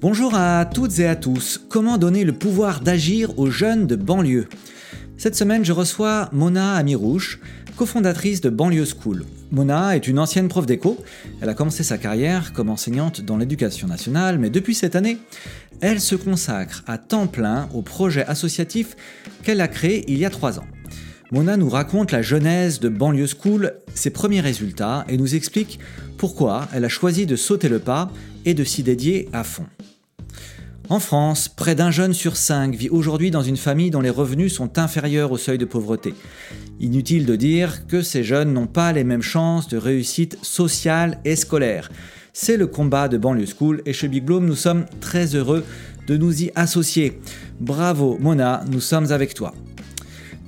Bonjour à toutes et à tous. Comment donner le pouvoir d'agir aux jeunes de banlieue? Cette semaine, je reçois Mona Amirouche, cofondatrice de Banlieue School. Mona est une ancienne prof d'éco. Elle a commencé sa carrière comme enseignante dans l'éducation nationale, mais depuis cette année, elle se consacre à temps plein au projet associatif qu'elle a créé il y a trois ans. Mona nous raconte la genèse de Banlieue School, ses premiers résultats et nous explique pourquoi elle a choisi de sauter le pas et de s'y dédier à fond. En France, près d'un jeune sur cinq vit aujourd'hui dans une famille dont les revenus sont inférieurs au seuil de pauvreté. Inutile de dire que ces jeunes n'ont pas les mêmes chances de réussite sociale et scolaire. C'est le combat de Banlieue School et chez Big Bloom, nous sommes très heureux de nous y associer. Bravo Mona, nous sommes avec toi.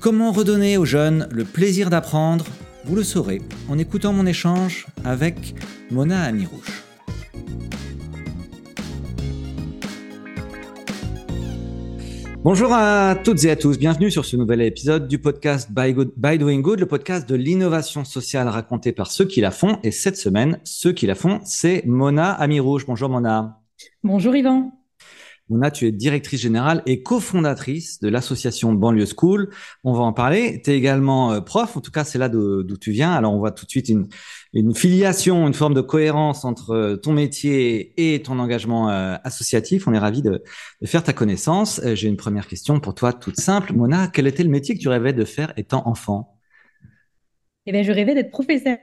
Comment redonner aux jeunes le plaisir d'apprendre Vous le saurez en écoutant mon échange avec Mona Amirouche. Bonjour à toutes et à tous, bienvenue sur ce nouvel épisode du podcast By, Doing Good, le podcast de l'innovation sociale racontée par ceux qui la font. Et cette semaine, ceux qui la font, c'est Mona Amirouche. Bonjour Mona. Bonjour Yvan. Mona, tu es directrice générale et cofondatrice de l'association Banlieue School. On va en parler. Tu es également euh, prof, en tout cas c'est là d'où tu viens. Alors on voit tout de suite une, une filiation, une forme de cohérence entre euh, ton métier et ton engagement euh, associatif. On est ravis de, de, faire ta connaissance. J'ai une première question pour toi toute simple. Mona, quel était le métier que tu rêvais de faire étant enfant? Eh bien, je rêvais d'être professeur.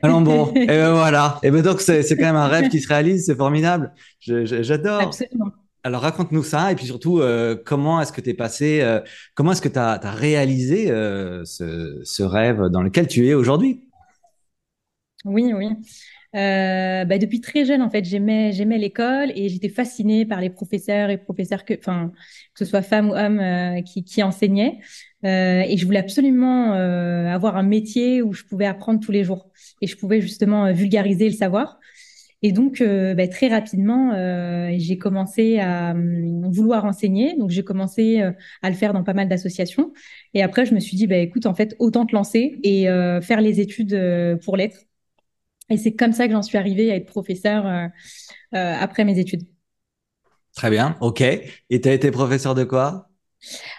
Alors bon, et ben voilà. Et ben donc c'est quand même un rêve qui se réalise, c'est formidable. J'adore. Absolument. Alors raconte-nous ça et puis surtout euh, comment est-ce que tu es passé, euh, comment est-ce que tu as, réalisé euh, ce, rêve dans lequel tu es aujourd'hui? Oui, oui. Bah, depuis très jeune, en fait, j'aimais, j'aimais l'école et j'étais fascinée par les professeurs et professeurs que, enfin, que ce soit femmes ou hommes qui, qui enseignaient. et je voulais absolument avoir un métier où je pouvais apprendre tous les jours et je pouvais justement vulgariser le savoir. Et donc, euh, bah, très rapidement, euh, j'ai commencé à hum, vouloir enseigner. Donc, j'ai commencé euh, à le faire dans pas mal d'associations. Et après, je me suis dit, bah, écoute, en fait, autant te lancer et faire les études pour l'être. Et c'est comme ça que j'en suis arrivée à être professeur après mes études. Très bien, ok. Et tu as été professeur de quoi?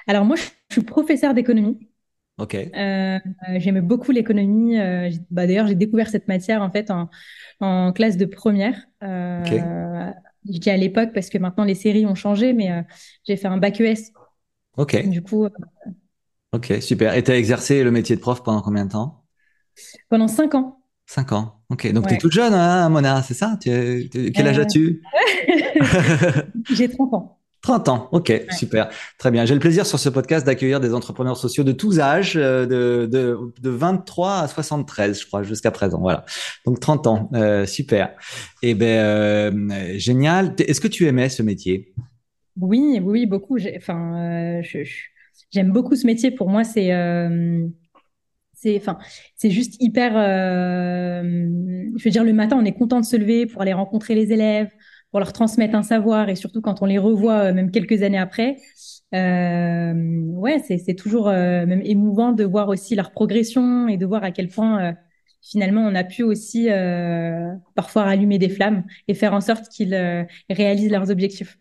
Alors, moi, je suis professeur d'économie. Ok. J'aimais beaucoup l'économie. bah, D'ailleurs, j'ai découvert cette matière en fait en, en classe de première. Euh, Je dis à l'époque parce que maintenant les séries ont changé, mais euh, j'ai fait un bac ES. Ok. Du coup. Euh, ok, super. Et tu as exercé le métier de prof pendant combien de temps? Pendant cinq ans. Cinq ans. Ok. Donc tu es toute jeune, hein, Mona, c'est ça? Quel âge as-tu? J'ai 30 ans. 30 ans, ok, super, très bien. J'ai le plaisir sur ce podcast d'accueillir des entrepreneurs sociaux de tous âges, euh, de, de, de 23 à 73, je crois, jusqu'à présent. Voilà, donc 30 ans, euh, super. Et eh ben euh, génial. Est-ce que tu aimais ce métier? Oui, oui, beaucoup. Enfin, j'aime beaucoup ce métier. Pour moi, c'est c'est enfin c'est juste hyper je veux dire le matin on est content de se lever pour aller rencontrer les élèves pour leur transmettre un savoir et surtout quand on les revoit euh, même quelques années après, euh, ouais, c'est toujours euh, même émouvant de voir aussi leur progression et de voir à quel point finalement on a pu aussi parfois rallumer des flammes et faire en sorte qu'ils réalisent leurs objectifs.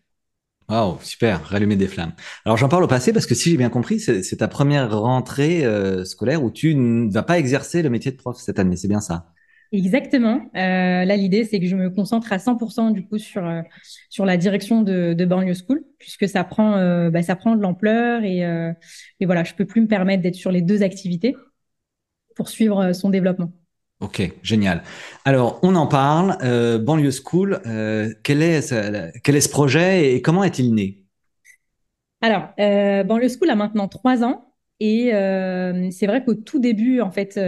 Waouh, super, rallumer des flammes. Alors j'en parle au passé parce que si j'ai bien compris, c'est ta première rentrée scolaire où tu ne vas pas exercer le métier de prof cette année, c'est bien ça? Exactement. Euh, là, l'idée, c'est que je me concentre à 100% du coup sur euh, sur la direction de, de Banlieue School, puisque ça prend euh, bah, ça prend de l'ampleur et, et voilà, je peux plus me permettre d'être sur les deux activités pour suivre son développement. Ok, génial. Alors, on en parle. Banlieue School, quel est ce, quel est ce projet et comment est-il né? Alors, Banlieue School a maintenant trois ans et c'est vrai qu'au tout début, en fait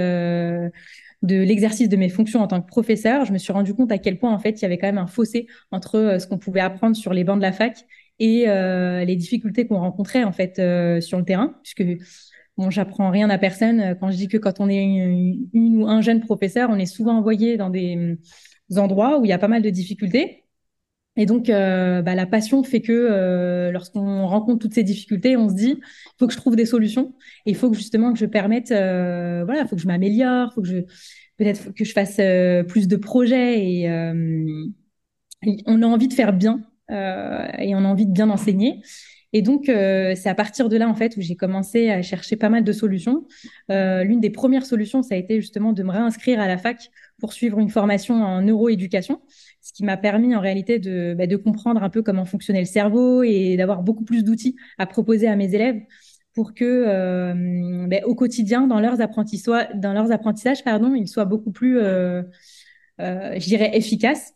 de l'exercice de mes fonctions en tant que professeur, je me suis rendu compte à quel point en fait il y avait quand même un fossé entre euh, ce qu'on pouvait apprendre sur les bancs de la fac et euh, les difficultés qu'on rencontrait en fait euh, sur le terrain, puisque bon, j'apprends rien à personne quand je dis que quand on est une, ou un jeune professeur, on est souvent envoyé dans des, endroits où il y a pas mal de difficultés. Et donc, euh, bah, la passion fait que euh, lorsqu'on rencontre toutes ces difficultés, on se dit, il faut que je trouve des solutions. Et il faut que justement que je permette, euh, voilà, il faut que je m'améliore, faut que je peut-être que je fasse plus de projets. Et on a envie de faire bien et on a envie de bien enseigner. Et donc, c'est à partir de là, en fait, où j'ai commencé à chercher pas mal de solutions. L'une des premières solutions, ça a été justement de me réinscrire à la fac pour suivre une formation en neuroéducation ce qui m'a permis en réalité de, bah, de comprendre un peu comment fonctionnait le cerveau et d'avoir beaucoup plus d'outils à proposer à mes élèves pour que euh, bah, au quotidien, dans leurs apprentissages, pardon, ils soient beaucoup plus, euh, euh, je dirais, efficaces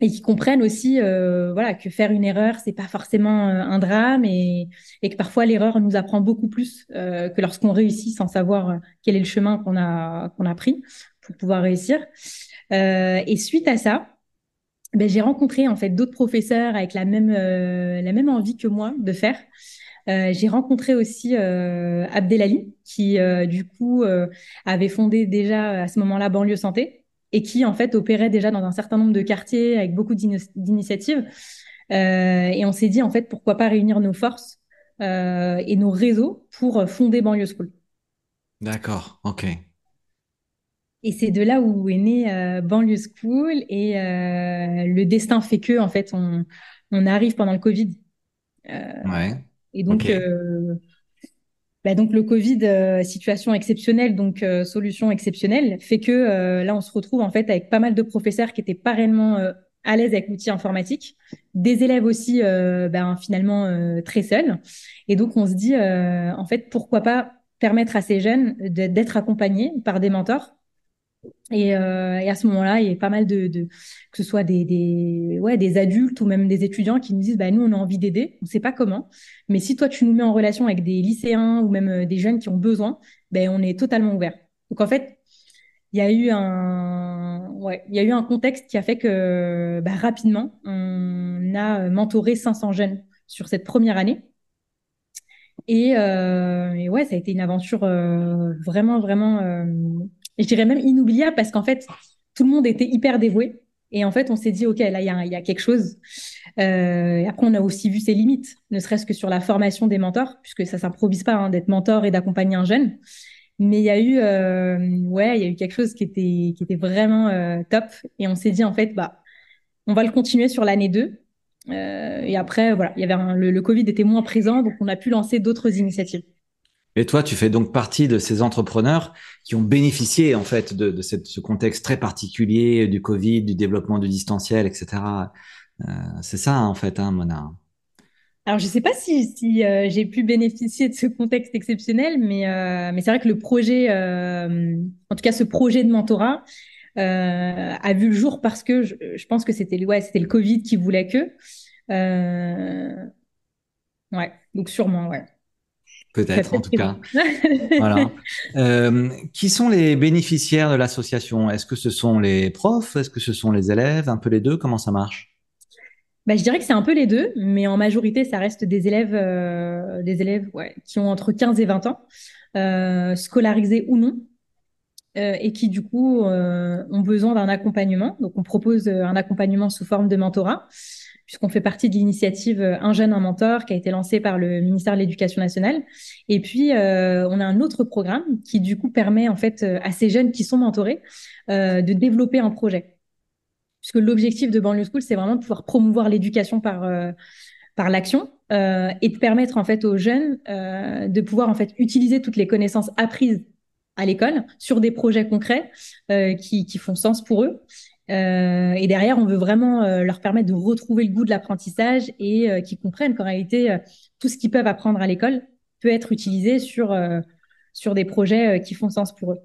et qu'ils comprennent aussi, voilà, que faire une erreur, c'est pas forcément un drame et, que parfois l'erreur nous apprend beaucoup plus que lorsqu'on réussit sans savoir quel est le chemin qu'on a qu'on a pris pour pouvoir réussir. et suite à ça, ben, j'ai rencontré en fait d'autres professeurs avec la même euh, la même envie que moi de faire. Euh, j'ai rencontré aussi euh, Abdelali qui du coup avait fondé déjà à ce moment-là banlieue santé et qui en fait opérait déjà dans un certain nombre de quartiers avec beaucoup d'initiatives. et on s'est dit en fait pourquoi pas réunir nos forces et nos réseaux pour fonder banlieue school. D'accord, ok. Et c'est de là où est né euh, Banlieue School. Et euh, le destin fait que, en fait, on, on arrive pendant le Covid. Euh, ouais. Et donc, bah donc le Covid, situation exceptionnelle, donc solution exceptionnelle, fait que là, on se retrouve en fait avec pas mal de professeurs qui étaient pas réellement à l'aise avec l'outil informatique, des élèves aussi ben, finalement très seuls. Et donc, on se dit, en fait, pourquoi pas permettre à ces jeunes d'être accompagnés par des mentors et, euh, et, à ce moment-là, il y a pas mal de, que ce soit des, ouais, des adultes ou même des étudiants qui nous disent, bah, nous, on a envie d'aider, on sait pas comment, mais si toi, tu nous mets en relation avec des lycéens ou même euh, des jeunes qui ont besoin, ben, on est totalement ouvert. Donc, en fait, il y a eu un, ouais, il y a eu un contexte qui a fait que, bah, rapidement, on a mentoré 500 jeunes sur cette première année. Et, euh, ouais, ça a été une aventure euh, vraiment, vraiment euh, je dirais même inoubliable parce qu'en fait, tout le monde était hyper dévoué. Et en fait, on s'est dit, OK, là, il y a, y a, quelque chose. Euh, après, on a aussi vu ses limites, ne serait-ce que sur la formation des mentors, puisque ça s'improvise pas hein, d'être mentor et d'accompagner un jeune. Mais il y a eu, euh, ouais, il y a eu quelque chose qui était, qui était vraiment euh, top. Et on s'est dit, en fait, bah, on va le continuer sur l'année 2. Euh, et après, voilà, il y avait le, le Covid était moins présent, donc on a pu lancer d'autres initiatives. Et toi, tu fais donc partie de ces entrepreneurs qui ont bénéficié en fait de, ce contexte très particulier du Covid, du développement du distanciel, etc. Euh, c'est ça en fait, hein, Mona. Alors, je ne sais pas si, euh, j'ai pu bénéficier de ce contexte exceptionnel, mais, euh, c'est vrai que le projet, en tout cas ce projet de mentorat, a vu le jour parce que je, pense que c'était c'était le Covid qui voulait que. ouais, donc sûrement, ouais. Peut-être, en tout cas. voilà. Euh, qui sont les bénéficiaires de l'association? Est-ce que ce sont les profs? Est-ce que ce sont les élèves? Un peu les deux Comment ça marche? Bah, je dirais que c'est un peu les deux, mais en majorité, ça reste des élèves, euh, des élèves ouais, qui ont entre 15 et 20 ans, euh, scolarisés ou non, et qui du coup ont besoin d'un accompagnement. Donc, on propose un accompagnement sous forme de mentorat puisqu'on fait partie de l'initiative euh, Un jeune, un mentor qui a été lancée par le ministère de l'Éducation nationale. Et puis, euh, on a un autre programme qui, du coup, permet en fait euh, à ces jeunes qui sont mentorés de développer un projet. Puisque l'objectif de Banlieue School, c'est vraiment de pouvoir promouvoir l'éducation par, par l'action et de permettre en fait aux jeunes de pouvoir en fait utiliser toutes les connaissances apprises à l'école sur des projets concrets qui, qui font sens pour eux euh, et derrière, on veut vraiment euh, leur permettre de retrouver le goût de l'apprentissage et euh, qu'ils comprennent qu'en réalité, tout ce qu'ils peuvent apprendre à l'école peut être utilisé sur, sur des projets qui font sens pour eux.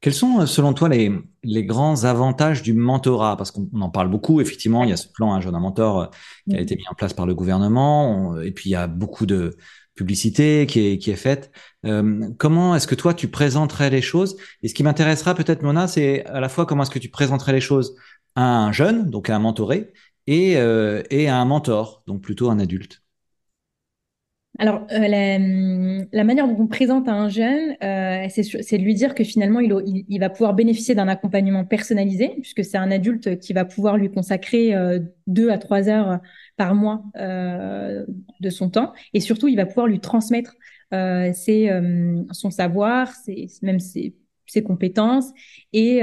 Quels sont, selon toi, les, les grands avantages du mentorat? Parce qu'on en parle beaucoup, effectivement, il y a ce plan Un jeune mentor qui a été mis en place par le gouvernement, et puis il y a beaucoup de, publicité qui est, qui est faite. Euh, comment est-ce que toi, tu présenterais les choses? Et ce qui m'intéressera peut-être, Mona, c'est à la fois comment est-ce que tu présenterais les choses à un jeune, donc à un mentoré, et, euh, et à un mentor, donc plutôt un adulte. Alors, euh, la, manière dont on présente à un jeune, euh, c'est de lui dire que finalement, il, il, va pouvoir bénéficier d'un accompagnement personnalisé, puisque c'est un adulte qui va pouvoir lui consacrer euh, deux à trois heures par mois de son temps, et surtout, il va pouvoir lui transmettre ses, son savoir, ses, même ses, ses compétences, et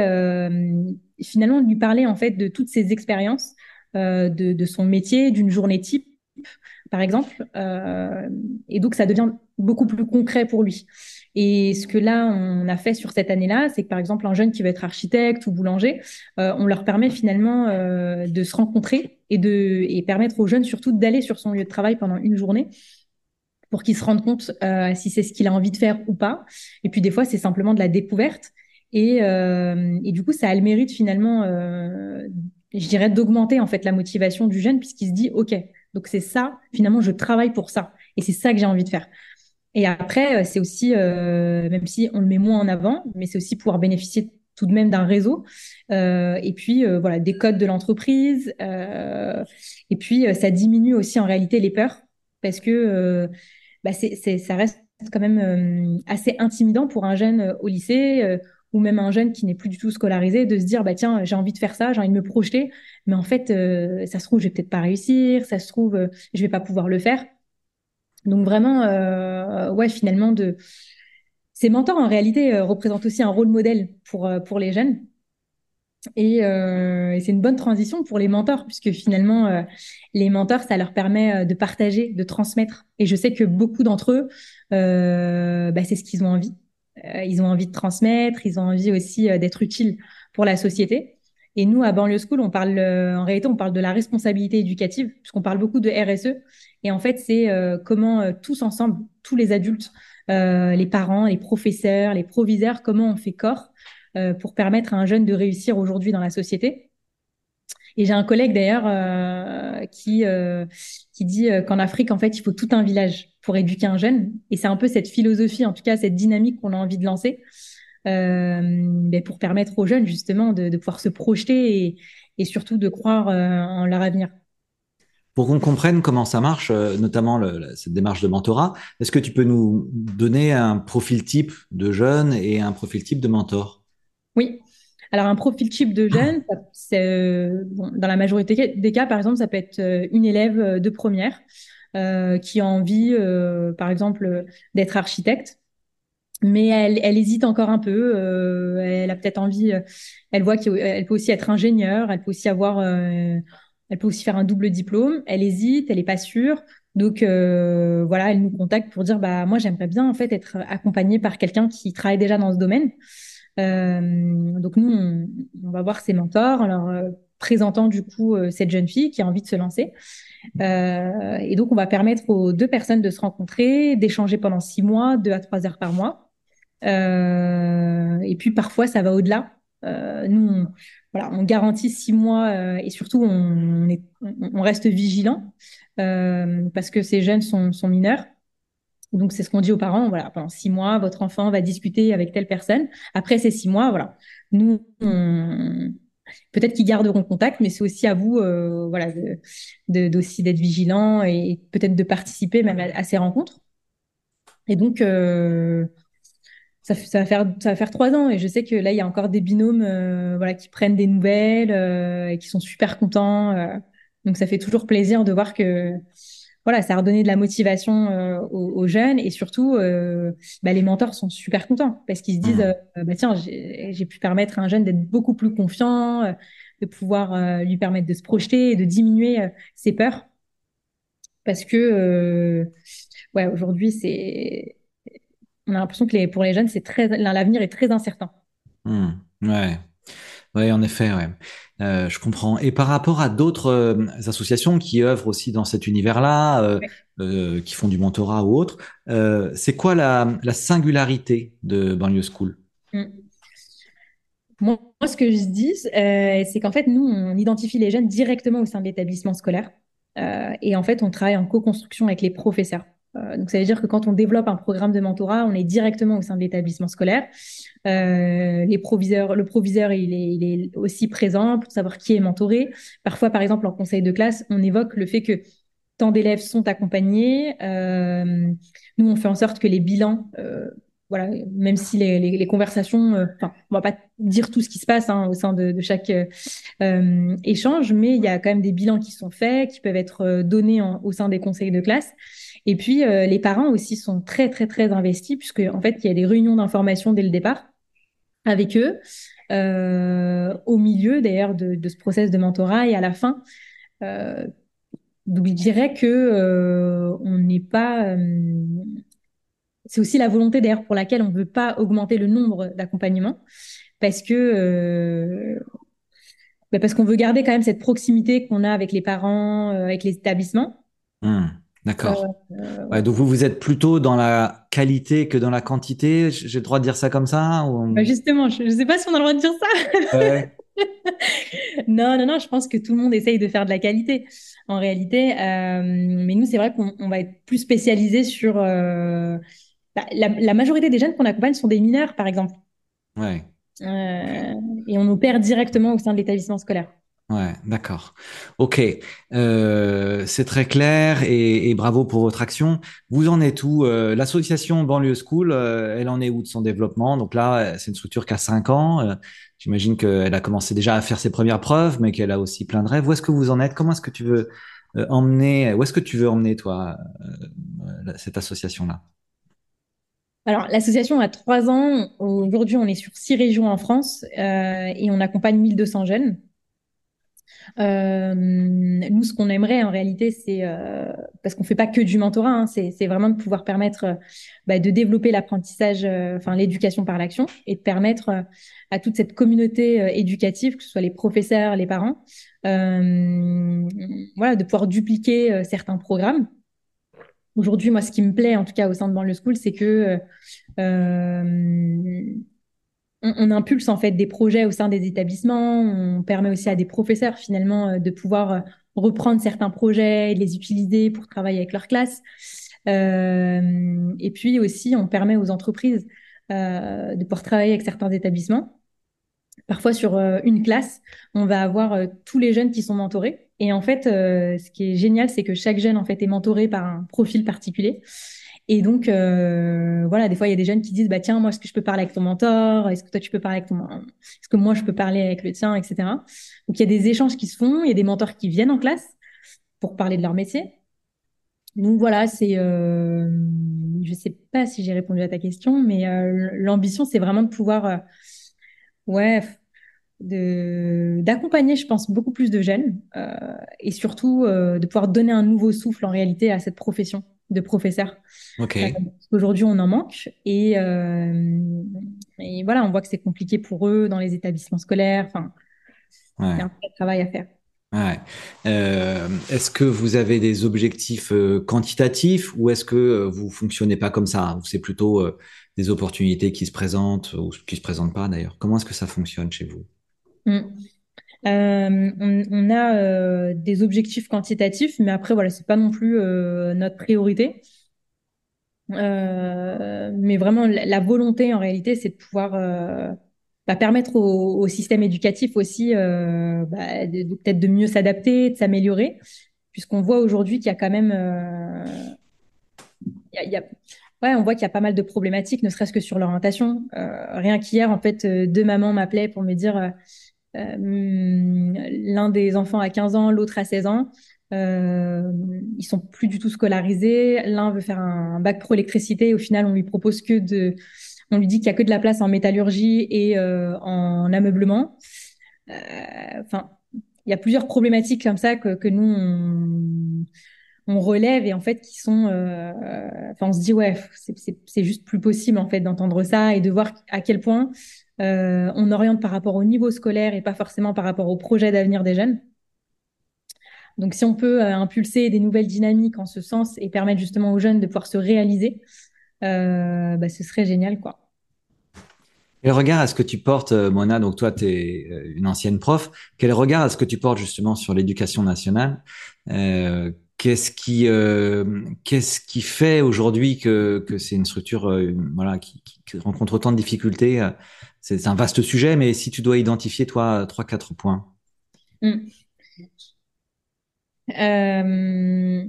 finalement lui parler en fait de toutes ses expériences, de, de son métier, d'une journée type par exemple. Euh, et donc, ça devient beaucoup plus concret pour lui. Et ce que là, on a fait sur cette année-là, c'est que par exemple, un jeune qui veut être architecte ou boulanger, euh, on leur permet finalement euh, de se rencontrer et de et permettre aux jeunes surtout d'aller sur son lieu de travail pendant une journée pour qu'ils se rendent compte euh, si c'est ce qu'il a envie de faire ou pas. Et puis des fois, c'est simplement de la découverte. Et, euh, et du coup, ça a le mérite finalement, euh, je dirais, d'augmenter en fait la motivation du jeune puisqu'il se dit, ok, donc c'est ça, finalement, je travaille pour ça. Et c'est ça que j'ai envie de faire. Et après, euh, c'est aussi, euh, même si on le met moins en avant, mais c'est aussi pouvoir bénéficier tout de même d'un réseau. Euh, et puis, voilà, des codes de l'entreprise. Et puis, ça diminue aussi en réalité les peurs parce que bah, ça reste quand même assez intimidant pour un jeune au lycée ou même un jeune qui n'est plus du tout scolarisé, de se dire bah tiens j'ai envie de faire ça, j'ai envie de me projeter, mais en fait euh, ça se trouve je vais peut-être pas réussir, ça se trouve euh, je vais pas pouvoir le faire. Donc vraiment euh, ouais finalement ces mentors en réalité euh, représentent aussi un rôle modèle pour pour les jeunes. Et, et c'est une bonne transition pour les mentors, puisque finalement, les mentors, ça leur permet de partager, de transmettre. Et je sais que beaucoup d'entre eux, bah, c'est ce qu'ils ont envie. Euh, ils ont envie de transmettre, ils ont envie aussi euh, d'être utiles pour la société. Et nous, à Banlieue School, on parle, euh, en réalité, on parle de la responsabilité éducative, puisqu'on parle beaucoup de RSE. Et en fait, c'est comment tous ensemble, tous les adultes, les parents, les professeurs, les proviseurs, comment on fait corps pour permettre à un jeune de réussir aujourd'hui dans la société. Et j'ai un collègue d'ailleurs euh, qui euh, qui dit euh, qu'en Afrique, en fait, il faut tout un village pour éduquer un jeune. Et c'est un peu cette philosophie, en tout cas cette dynamique qu'on a envie de lancer, ben pour permettre aux jeunes justement de, de pouvoir se projeter et, et surtout de croire en leur avenir. Pour qu'on comprenne comment ça marche, notamment le, cette démarche de mentorat, est-ce que tu peux nous donner un profil type de jeune et un profil type de mentor? Oui. Alors, un profil type de jeune, c'est, euh, dans la majorité des cas, par exemple, ça peut être euh, une élève euh, de première euh, qui a envie, euh, par exemple, d'être architecte, mais elle, elle, hésite encore un peu. Euh, elle a peut-être envie, elle voit qu'elle peut aussi être ingénieure, elle peut aussi avoir, elle peut aussi faire un double diplôme. Elle hésite, elle est pas sûre. Donc voilà, elle nous contacte pour dire bah moi j'aimerais bien en fait être accompagnée par quelqu'un qui travaille déjà dans ce domaine. Euh, donc nous, on, va voir ses mentors en leur euh, présentant du coup euh, cette jeune fille qui a envie de se lancer. Et donc, on va permettre aux deux personnes de se rencontrer, d'échanger pendant six mois, deux à trois heures par mois. Et puis, parfois, ça va au-delà. Nous, on, voilà, on garantit six mois et surtout, on, est, on reste vigilant parce que ces jeunes sont mineurs. Donc, c'est ce qu'on dit aux parents. Voilà, pendant six mois, votre enfant va discuter avec telle personne. Après ces six mois, voilà, nous, peut-être qu'ils garderont contact, mais c'est aussi à vous, euh, voilà, d'aussi d'être vigilant et peut-être de participer même à, ces rencontres. Et donc, euh, ça, va faire ça trois ans et je sais que là il y a encore des binômes, euh, voilà, qui prennent des nouvelles et qui sont super contents. Donc, ça fait toujours plaisir de voir que voilà, ça a redonné de la motivation euh, aux, jeunes et surtout, euh, bah, les mentors sont super contents parce qu'ils se disent, mmh. euh, bah, tiens, j'ai pu permettre à un jeune d'être beaucoup plus confiant, de pouvoir lui permettre de se projeter et de diminuer ses peurs. Parce que, ouais, aujourd'hui, c'est, on a l'impression que les, pour les jeunes, c'est très, l'avenir est très incertain. Mmh. Ouais. Ouais, en effet, ouais. Euh, je comprends. Et par rapport à d'autres euh, associations qui œuvrent aussi dans cet univers-là, euh, euh qui font du mentorat ou autre, c'est quoi la, la, singularité de Banlieue School? Mm. Moi, ce que je dis, c'est qu'en fait, nous, on identifie les jeunes directement au sein de l'établissement scolaire. et en fait, on travaille en co-construction avec les professeurs. Euh, donc, ça veut dire que quand on développe un programme de mentorat, on est directement au sein de l'établissement scolaire. Euh, les proviseurs, le proviseur, il est, il est aussi présent pour savoir qui est mentoré. Parfois, par exemple, en conseil de classe, on évoque le fait que tant d'élèves sont accompagnés. nous, on fait en sorte que les bilans voilà, même si les, les, conversations, euh, enfin, on va pas dire tout ce qui se passe hein, au sein de, de chaque euh, échange, mais il y a quand même des bilans qui sont faits, qui peuvent être euh, donnés au sein des conseils de classe. Et puis les parents aussi sont très très très investis puisque en fait il y a des réunions d'information dès le départ avec eux, au milieu d'ailleurs de, ce process de mentorat et à la fin. donc je dirais que on n'est pas c'est aussi la volonté d'ailleurs pour laquelle on ne veut pas augmenter le nombre d'accompagnements parce que euh, bah, parce qu'on veut garder quand même cette proximité qu'on a avec les parents, euh, avec les établissements. Mmh, d'accord. Euh, donc vous vous êtes plutôt dans la qualité que dans la quantité. J'ai le droit de dire ça comme ça bah, Justement, je ne sais pas si on a le droit de dire ça. non, non, non. Je pense que tout le monde essaye de faire de la qualité en réalité. mais nous, c'est vrai qu'on va être plus spécialisé sur bah, la, majorité des jeunes qu'on accompagne sont des mineurs, par exemple. Ouais. Euh, et on perd directement au sein de l'établissement scolaire. Ouais, d'accord. Ok, euh, c'est très clair et, bravo pour votre action. Vous en êtes où euh, L'association Banlieue School, elle en est où de son développement? Donc là, c'est une structure qui a cinq ans. J'imagine qu'elle a commencé déjà à faire ses premières preuves, mais qu'elle a aussi plein de rêves. Où est-ce que vous en êtes? Comment est-ce que tu veux emmener Où est-ce que tu veux emmener toi cette association-là? Alors, l'association a trois ans. Aujourd'hui, on est sur six régions en France euh, et on accompagne 1200 jeunes. Euh, nous, ce qu'on aimerait en réalité, c'est euh, parce qu'on fait pas que du mentorat, hein, c'est vraiment de pouvoir permettre bah, de développer l'apprentissage, enfin l'éducation par l'action, et de permettre à toute cette communauté éducative, que ce soit les professeurs, les parents, voilà, de pouvoir dupliquer certains programmes. Aujourd'hui, moi, ce qui me plaît, en tout cas au sein de Banlieue School, c'est que euh, on, impulse en fait des projets au sein des établissements. On permet aussi à des professeurs finalement euh, de pouvoir euh, reprendre certains projets les utiliser pour travailler avec leur classe. et puis aussi, on permet aux entreprises de pouvoir travailler avec certains établissements. Parfois, sur une classe, on va avoir tous les jeunes qui sont mentorés. Et en fait, euh, ce qui est génial, c'est que chaque jeune en fait est mentoré par un profil particulier. Et donc, euh, voilà, des fois, il y a des jeunes qui disent, bah tiens, moi, est-ce que je peux parler avec ton mentor? Est-ce que toi, tu peux parler avec ton... Est-ce que moi, je peux parler avec le tien, etc. Donc, il y a des échanges qui se font, il y a des mentors qui viennent en classe pour parler de leur métier. Donc, voilà, c'est... Euh... Je sais pas si j'ai répondu à ta question, mais euh, l'ambition, c'est vraiment de pouvoir... Euh, ouais d'accompagner, je pense, beaucoup plus de jeunes et surtout de pouvoir donner un nouveau souffle en réalité à cette profession de professeur. Ok. Euh, Aujourd'hui, on en manque et, euh, et voilà, on voit que c'est compliqué pour eux dans les établissements scolaires. Enfin, il y a un travail à faire. Ouais. Euh, est-ce que vous avez des objectifs euh, quantitatifs ou est-ce que vous fonctionnez pas comme ça? C'est plutôt des opportunités qui se présentent ou qui se présentent pas d'ailleurs? Comment est-ce que ça fonctionne chez vous? Mm. Euh, on, a euh, des objectifs quantitatifs, mais après, voilà, c'est pas non plus euh, notre priorité. mais vraiment, la, volonté, en réalité, c'est de pouvoir bah, permettre au, système éducatif aussi bah, peut-être de mieux s'adapter, de s'améliorer, puisqu'on voit aujourd'hui qu'il y a quand même... Ouais, on voit qu'il y a pas mal de problématiques, ne serait-ce que sur l'orientation. rien qu'hier, en fait, deux mamans m'appelaient pour me dire l'un des enfants a 15 ans, l'autre a 16 ans. Euh, ils sont plus du tout scolarisés. L'un veut faire un, bac pro électricité. Au final, on lui propose que de, on lui dit qu'il y a que de la place en métallurgie et euh, en ameublement. Euh, enfin, il y a plusieurs problématiques comme ça que, nous on, on, relève et en fait qui sont, euh, enfin, on se dit ouais, c'est juste plus possible en fait d'entendre ça et de voir à quel point euh, on oriente par rapport au niveau scolaire et pas forcément par rapport au projet d'avenir des jeunes. Donc, si on peut euh, impulser des nouvelles dynamiques en ce sens et permettre justement aux jeunes de pouvoir se réaliser, euh, bah, ce serait génial, quoi. Quel regard est-ce que tu portes, Mona Donc toi, tu es une ancienne prof. Quel regard est-ce que tu portes justement sur l'éducation nationale Qu'est-ce qui, fait aujourd'hui que, c'est une structure qui, rencontre autant de difficultés c'est un vaste sujet, mais si tu dois identifier, toi, trois, quatre points. Hmm. Euh,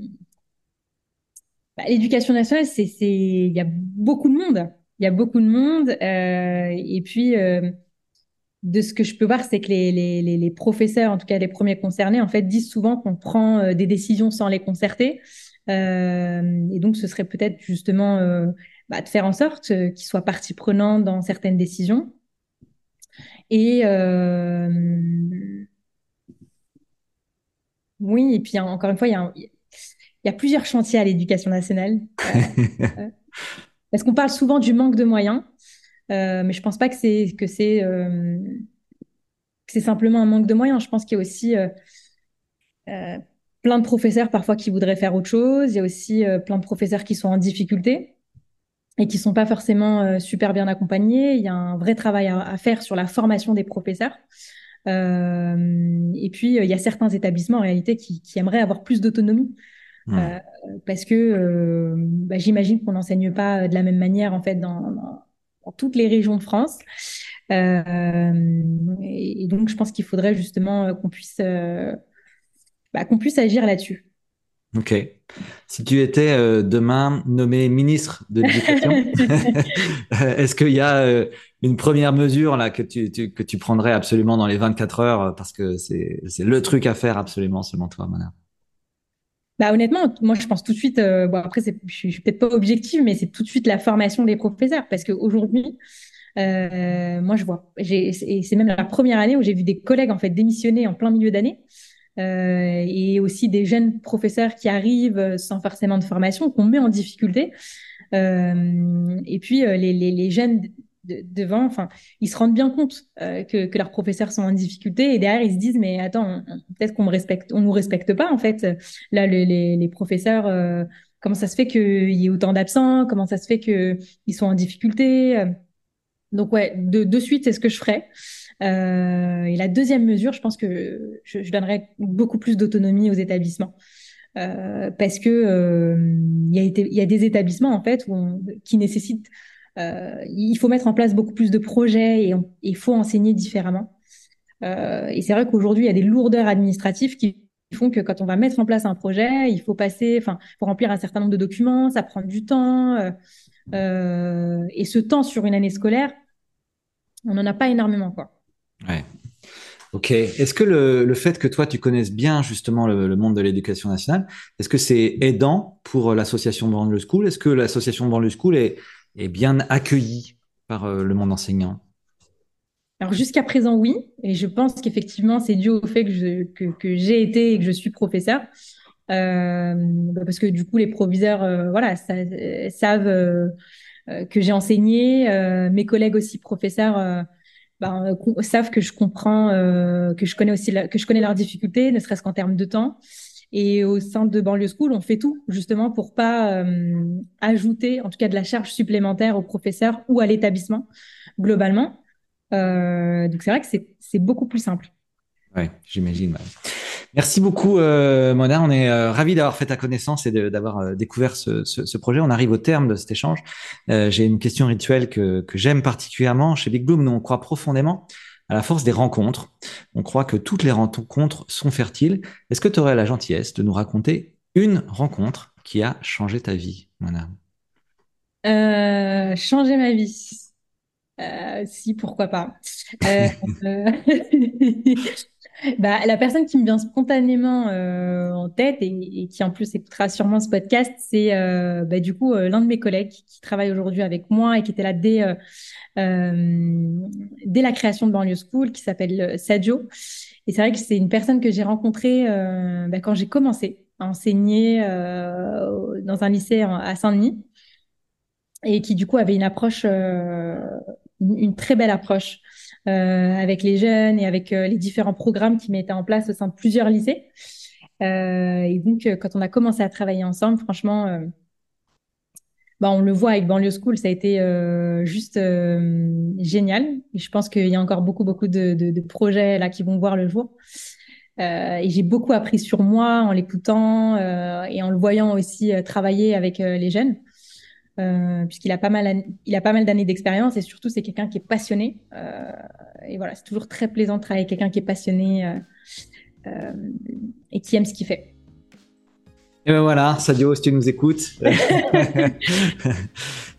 bah, L'éducation nationale, c'est, il y a beaucoup de monde. Il y a beaucoup de monde. et puis, de ce que je peux voir, c'est que les, professeurs, en tout cas les premiers concernés, en fait, disent souvent qu'on prend euh, des décisions sans les concerter. Euh, et donc, ce serait peut-être justement euh, bah, de faire en sorte qu'ils soient partie prenante dans certaines décisions. Et oui, et puis encore une fois, il y a, il y a plusieurs chantiers à l'éducation nationale. parce qu'on parle souvent du manque de moyens. Euh, mais je pense pas que c'est que c'est euh, c'est simplement un manque de moyens. Je pense qu'il y a aussi euh, plein de professeurs parfois qui voudraient faire autre chose. Il y a aussi plein de professeurs qui sont en difficulté et qui sont pas forcément super bien accompagnés. Il y a un vrai travail à, faire sur la formation des professeurs. et puis il y a certains établissements en réalité qui, qui aimeraient avoir plus d'autonomie. Mmh. parce que bah, j'imagine qu'on n'enseigne pas de la même manière en fait dans dans toutes les régions de France. Euh, et, donc, je pense qu'il faudrait justement euh, qu'on puisse, euh, bah, qu'on puisse agir là-dessus. Ok. Si tu étais demain nommé ministre de l'Éducation, est-ce qu'il y a une première mesure là que tu, que tu prendrais absolument dans les 24 heures parce que c'est le truc à faire absolument selon toi, Mona? Bah, honnêtement, moi, je pense tout de suite, euh, bon, après, je suis, suis peut-être pas objective, mais c'est tout de suite la formation des professeurs. Parce qu'aujourd'hui, euh, moi, je vois, et c'est même la première année où j'ai vu des collègues, en fait, démissionner en plein milieu d'année. Euh, et aussi des jeunes professeurs qui arrivent sans forcément de formation, qu'on met en difficulté. Euh, et puis, euh, les, jeunes devant, enfin, ils se rendent bien compte euh, que, leurs professeurs sont en difficulté et derrière ils se disent mais attends, peut-être qu'on me nous respecte pas en fait. Là, les, professeurs, euh, comment ça se fait qu'il y ait autant d'absents? Comment ça se fait qu'ils sont en difficulté? Donc ouais, de, de suite, c'est ce que je ferais. Euh, et la deuxième mesure, je pense que je, donnerais beaucoup plus d'autonomie aux établissements. Euh, parce que il y, a des établissements en fait qui nécessitent euh, il faut mettre en place beaucoup plus de projets et il faut enseigner différemment. Euh, et c'est vrai qu'aujourd'hui, il y a des lourdeurs administratives qui font que quand on va mettre en place un projet, il faut passer, enfin, remplir un certain nombre de documents, ça prend du temps. Euh, euh et ce temps sur une année scolaire, on n'en a pas énormément, quoi. Ouais. Ok. Est-ce que le, le, fait que toi tu connaisses bien justement le, le monde de l'éducation nationale, est-ce que c'est aidant pour l'association Banlieue School? Est-ce que l'association Banlieue School est, est bien accueilli par euh, le monde enseignant? Alors jusqu'à présent, oui. Et je pense qu'effectivement, c'est dû au fait que, je, que, j'ai été et que je suis professeur. Euh, bah, parce que du coup, les proviseurs euh, voilà, savent que j'ai enseigné. mes collègues aussi professeurs ben, savent que je comprends, que je connais aussi que je connais leurs difficultés, ne serait-ce qu'en termes de temps. Et au sein de Banlieue School, on fait tout justement pour pas euh, ajouter, en tout cas, de la charge supplémentaire aux professeurs ou à l'établissement globalement. Euh, donc c'est vrai que c'est beaucoup plus simple. Oui, j'imagine. Merci beaucoup, euh, Mona. On est euh, ravis d'avoir fait ta connaissance et d'avoir euh, découvert ce, ce, ce, projet. On arrive au terme de cet échange. Euh, J'ai une question rituelle que, que j'aime particulièrement. Chez Big Bloom, nous, on croit profondément à la force des rencontres. On croit que toutes les rencontres sont fertiles. Est-ce que tu aurais la gentillesse de nous raconter une rencontre qui a changé ta vie, Mona? Euh, Changer ma vie. Euh, si, pourquoi pas. Euh, bah, la personne qui me vient spontanément euh, en tête et, qui en plus écoutera sûrement ce podcast, c'est euh, bah, du coup l'un de mes collègues qui travaille aujourd'hui avec moi et qui était là dès euh, dès la création de Banlieue School, qui s'appelle euh, Sadio. Et c'est vrai que c'est une personne que j'ai rencontrée euh, bah, quand j'ai commencé à enseigner dans un lycée à Saint-Denis et qui du coup avait une approche, une, très belle approche avec les jeunes et avec les différents programmes qui mettaient en place au sein de plusieurs lycées. et donc, quand on a commencé à travailler ensemble, franchement, bah, on le voit avec Banlieue School, ça a été euh, juste euh, génial. Et je pense qu'il y a encore beaucoup, beaucoup de, projets là qui vont voir le jour. Euh, et j'ai beaucoup appris sur moi en l'écoutant et en le voyant aussi travailler avec les jeunes, puisqu'il a pas mal, il a pas mal d'années d'expérience et surtout c'est quelqu'un qui est passionné. et voilà, c'est toujours très plaisant de travailler avec quelqu'un qui est passionné et qui aime ce qu'il fait. Et ben voilà, Sadio, si tu nous écoutes,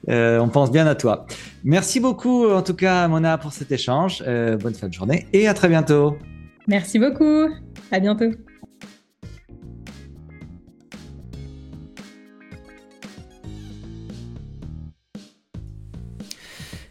euh, on pense bien à toi. Merci beaucoup, en tout cas, Mona, pour cet échange. Euh, bonne fin de journée et à très bientôt. Merci beaucoup. À bientôt.